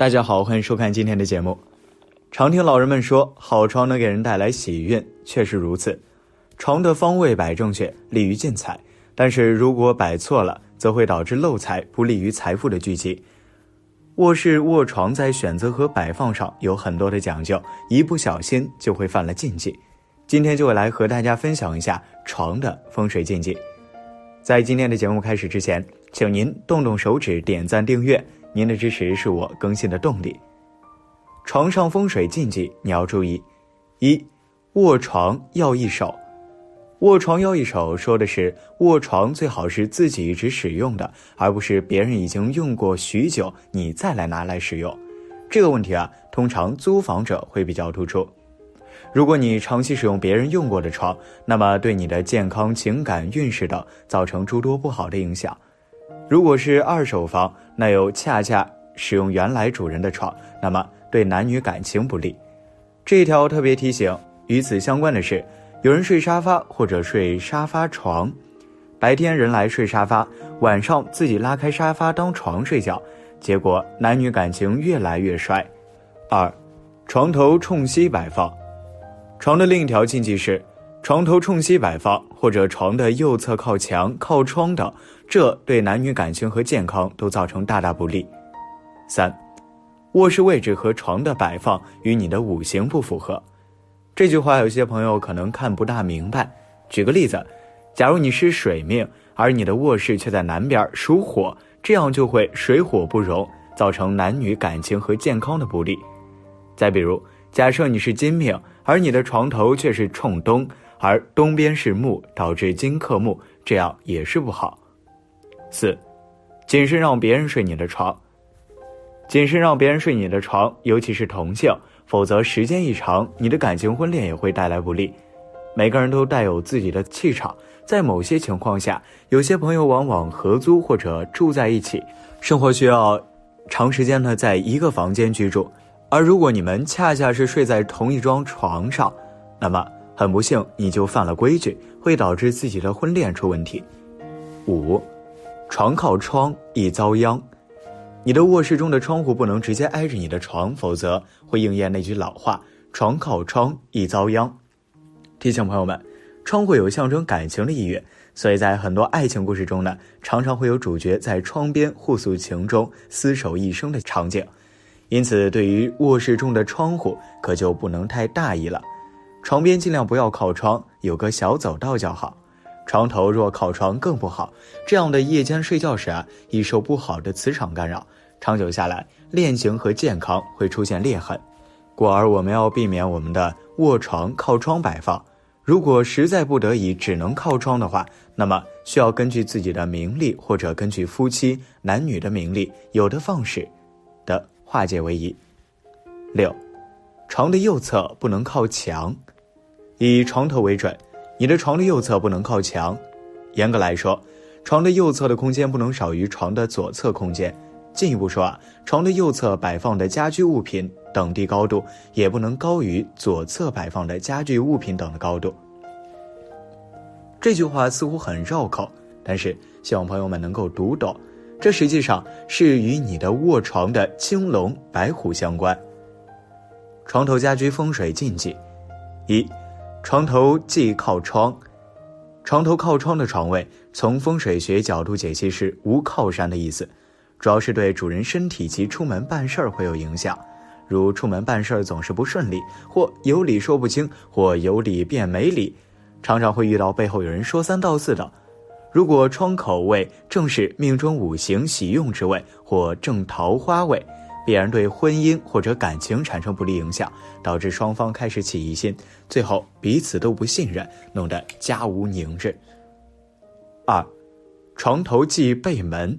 大家好，欢迎收看今天的节目。常听老人们说，好床能给人带来喜运，确实如此。床的方位摆正确，利于进财；但是如果摆错了，则会导致漏财，不利于财富的聚集。卧室卧床在选择和摆放上有很多的讲究，一不小心就会犯了禁忌。今天就会来和大家分享一下床的风水禁忌。在今天的节目开始之前，请您动动手指点赞订阅。您的支持是我更新的动力。床上风水禁忌你要注意：一、卧床要一手。卧床要一手说的是卧床最好是自己一直使用的，而不是别人已经用过许久你再来拿来使用。这个问题啊，通常租房者会比较突出。如果你长期使用别人用过的床，那么对你的健康、情感、运势等造成诸多不好的影响。如果是二手房，那又恰恰使用原来主人的床，那么对男女感情不利。这一条特别提醒，与此相关的是，有人睡沙发或者睡沙发床，白天人来睡沙发，晚上自己拉开沙发当床睡觉，结果男女感情越来越衰。二，床头冲西摆放，床的另一条禁忌是。床头冲西摆放，或者床的右侧靠墙、靠窗等，这对男女感情和健康都造成大大不利。三，卧室位置和床的摆放与你的五行不符合。这句话有些朋友可能看不大明白。举个例子，假如你是水命，而你的卧室却在南边，属火，这样就会水火不容，造成男女感情和健康的不利。再比如，假设你是金命，而你的床头却是冲东。而东边是木，导致金克木，这样也是不好。四，谨慎让别人睡你的床。谨慎让别人睡你的床，尤其是同性，否则时间一长，你的感情婚恋也会带来不利。每个人都带有自己的气场，在某些情况下，有些朋友往往合租或者住在一起，生活需要长时间的在一个房间居住，而如果你们恰恰是睡在同一张床上，那么。很不幸，你就犯了规矩，会导致自己的婚恋出问题。五，床靠窗易遭殃。你的卧室中的窗户不能直接挨着你的床，否则会应验那句老话：“床靠窗易遭殃。”提醒朋友们，窗户有象征感情的意愿，所以在很多爱情故事中呢，常常会有主角在窗边互诉情衷、厮守一生的场景。因此，对于卧室中的窗户，可就不能太大意了。床边尽量不要靠窗，有个小走道较好。床头若靠窗更不好，这样的夜间睡觉时啊，易受不好的磁场干扰，长久下来，恋情和健康会出现裂痕。故而我们要避免我们的卧床靠窗摆放。如果实在不得已只能靠窗的话，那么需要根据自己的名利或者根据夫妻男女的名利，有的放矢，的化解为宜。六，床的右侧不能靠墙。以床头为准，你的床的右侧不能靠墙。严格来说，床的右侧的空间不能少于床的左侧空间。进一步说啊，床的右侧摆放的家居物品等地高度也不能高于左侧摆放的家具物品等的高度。这句话似乎很绕口，但是希望朋友们能够读懂。这实际上是与你的卧床的青龙白虎相关。床头家居风水禁忌一。床头即靠窗，床头靠窗的床位，从风水学角度解析是无靠山的意思，主要是对主人身体及出门办事儿会有影响，如出门办事儿总是不顺利，或有理说不清，或有理变没理，常常会遇到背后有人说三道四的。如果窗口位正是命中五行喜用之位，或正桃花位。必然对婚姻或者感情产生不利影响，导致双方开始起疑心，最后彼此都不信任，弄得家无宁日。二，床头忌背门。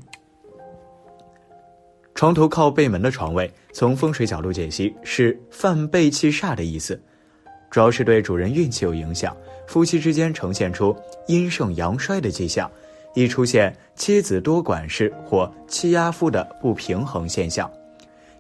床头靠背门的床位，从风水角度解析是犯背气煞的意思，主要是对主人运气有影响，夫妻之间呈现出阴盛阳衰的迹象，易出现妻子多管事或欺压夫的不平衡现象。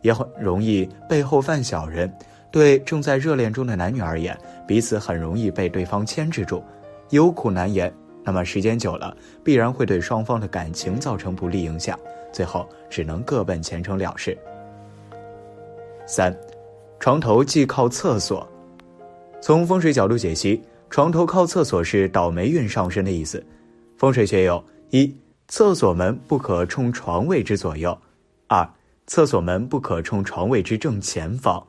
也很容易背后犯小人，对正在热恋中的男女而言，彼此很容易被对方牵制住，有苦难言。那么时间久了，必然会对双方的感情造成不利影响，最后只能各奔前程了事。三，床头忌靠厕所。从风水角度解析，床头靠厕所是倒霉运上升的意思。风水学有：一、厕所门不可冲床位之左右；厕所门不可冲床位之正前方；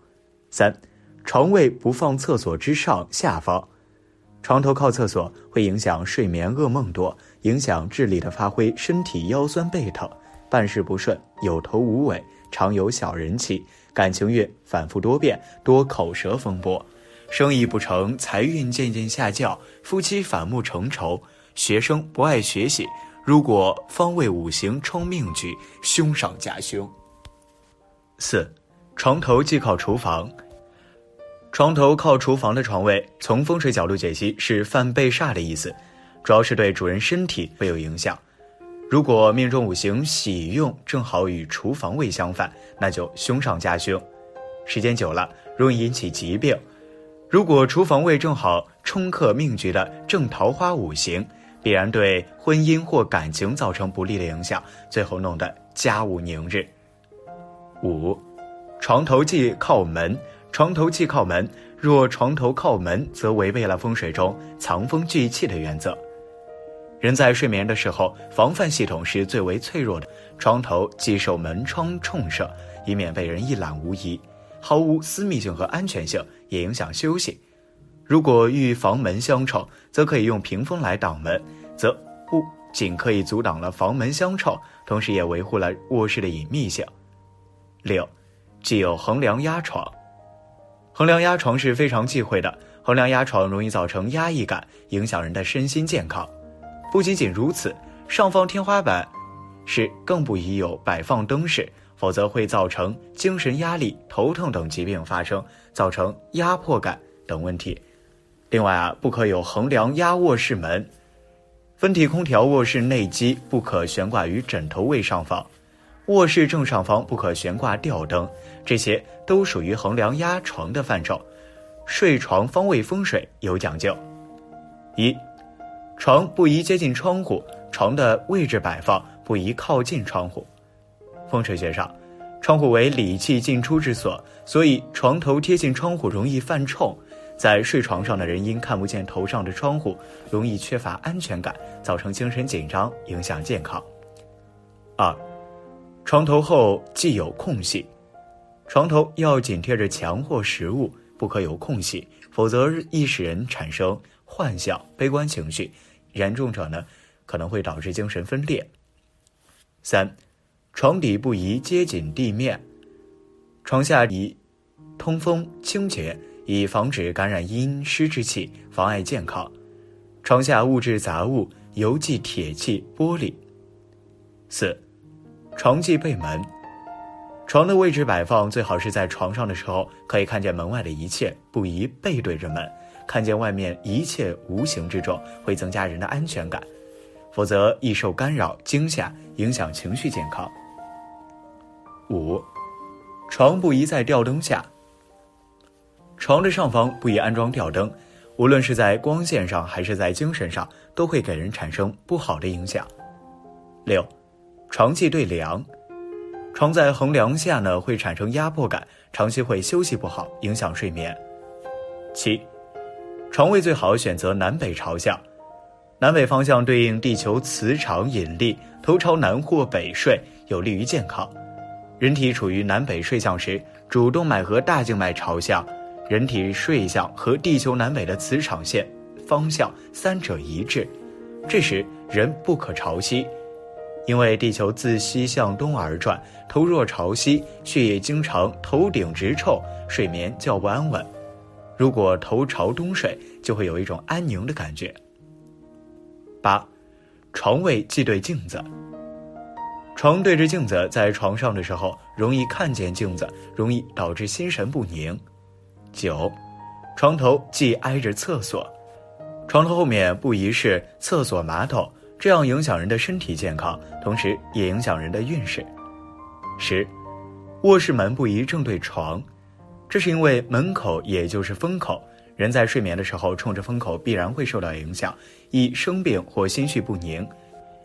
三、床位不放厕所之上下方。床头靠厕所会影响睡眠，噩梦多，影响智力的发挥，身体腰酸背疼，办事不顺，有头无尾，常有小人气，感情运反复多变，多口舌风波。生意不成，财运渐渐下降，夫妻反目成仇，学生不爱学习。如果方位五行冲命局，凶上加凶。四，床头既靠厨房。床头靠厨房的床位，从风水角度解析是犯背煞的意思，主要是对主人身体会有影响。如果命中五行喜用正好与厨房位相反，那就凶上加凶，时间久了容易引起疾病。如果厨房位正好冲克命局的正桃花五行，必然对婚姻或感情造成不利的影响，最后弄得家务宁日。五，床头忌靠门。床头忌靠门，若床头靠门，则违背了风水中藏风聚气的原则。人在睡眠的时候，防范系统是最为脆弱的，床头忌受门窗冲射，以免被人一览无遗。毫无私密性和安全性，也影响休息。如果遇房门相冲，则可以用屏风来挡门，则不仅可以阻挡了房门相冲，同时也维护了卧室的隐秘性。六，既有横梁压床，横梁压床是非常忌讳的。横梁压床容易造成压抑感，影响人的身心健康。不仅仅如此，上方天花板是更不宜有摆放灯饰。否则会造成精神压力、头疼等疾病发生，造成压迫感等问题。另外啊，不可有横梁压卧室门，分体空调卧室内机不可悬挂于枕头位上方，卧室正上方不可悬挂吊灯，这些都属于横梁压床的范畴。睡床方位风水有讲究：一，床不宜接近窗户，床的位置摆放不宜靠近窗户。风水学上，窗户为理气进出之所，所以床头贴近窗户容易犯冲。在睡床上的人因看不见头上的窗户，容易缺乏安全感，造成精神紧张，影响健康。二，床头后既有空隙，床头要紧贴着墙或食物，不可有空隙，否则易使人产生幻想、悲观情绪，严重者呢，可能会导致精神分裂。三。床底不宜接近地面，床下宜通风清洁，以防止感染阴湿之气，妨碍健康。床下物质杂物，尤忌铁器、玻璃。四，床忌背门。床的位置摆放最好是在床上的时候可以看见门外的一切，不宜背对着门，看见外面一切无形之中，会增加人的安全感，否则易受干扰、惊吓，影响情绪健康。五，床不宜在吊灯下。床的上方不宜安装吊灯，无论是在光线上还是在精神上，都会给人产生不好的影响。六，床忌对梁，床在横梁下呢，会产生压迫感，长期会休息不好，影响睡眠。七，床位最好选择南北朝向，南北方向对应地球磁场引力，头朝南或北睡，有利于健康。人体处于南北睡相时，主动脉和大静脉朝向，人体睡相和地球南北的磁场线方向三者一致。这时人不可朝西，因为地球自西向东而转，头若朝西，血液经常头顶直冲，睡眠较不安稳。如果头朝东睡，就会有一种安宁的感觉。八，床位忌对镜子。床对着镜子，在床上的时候容易看见镜子，容易导致心神不宁。九，床头忌挨着厕所，床头后面不宜是厕所马桶，这样影响人的身体健康，同时也影响人的运势。十，卧室门不宜正对床，这是因为门口也就是风口，人在睡眠的时候冲着风口，必然会受到影响，易生病或心绪不宁。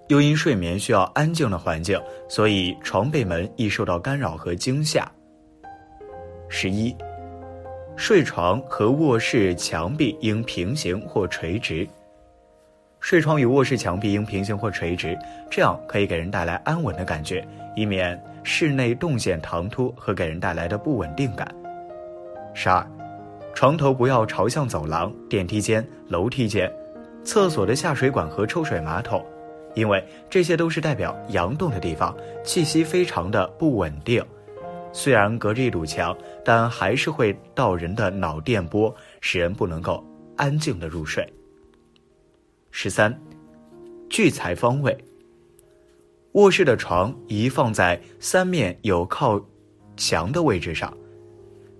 又因睡眠需要安静的环境，所以床背门易受到干扰和惊吓。十一，睡床和卧室墙壁应平行或垂直。睡床与卧室墙壁应平行或垂直，这样可以给人带来安稳的感觉，以免室内动线唐突和给人带来的不稳定感。十二，床头不要朝向走廊、电梯间、楼梯间、厕所的下水管和抽水马桶。因为这些都是代表阳动的地方，气息非常的不稳定。虽然隔着一堵墙，但还是会到人的脑电波，使人不能够安静的入睡。十三，聚财方位。卧室的床宜放在三面有靠墙的位置上，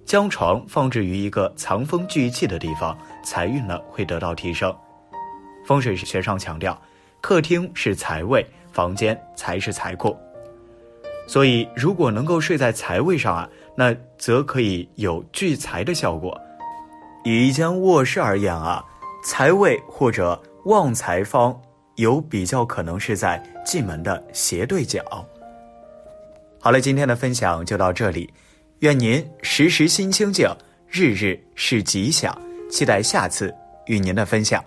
将床放置于一个藏风聚气的地方，财运呢会得到提升。风水学上强调。客厅是财位，房间才是财库。所以，如果能够睡在财位上啊，那则可以有聚财的效果。以一间卧室而言啊，财位或者旺财方有比较可能是在进门的斜对角。好了，今天的分享就到这里，愿您时时心清静，日日是吉祥。期待下次与您的分享。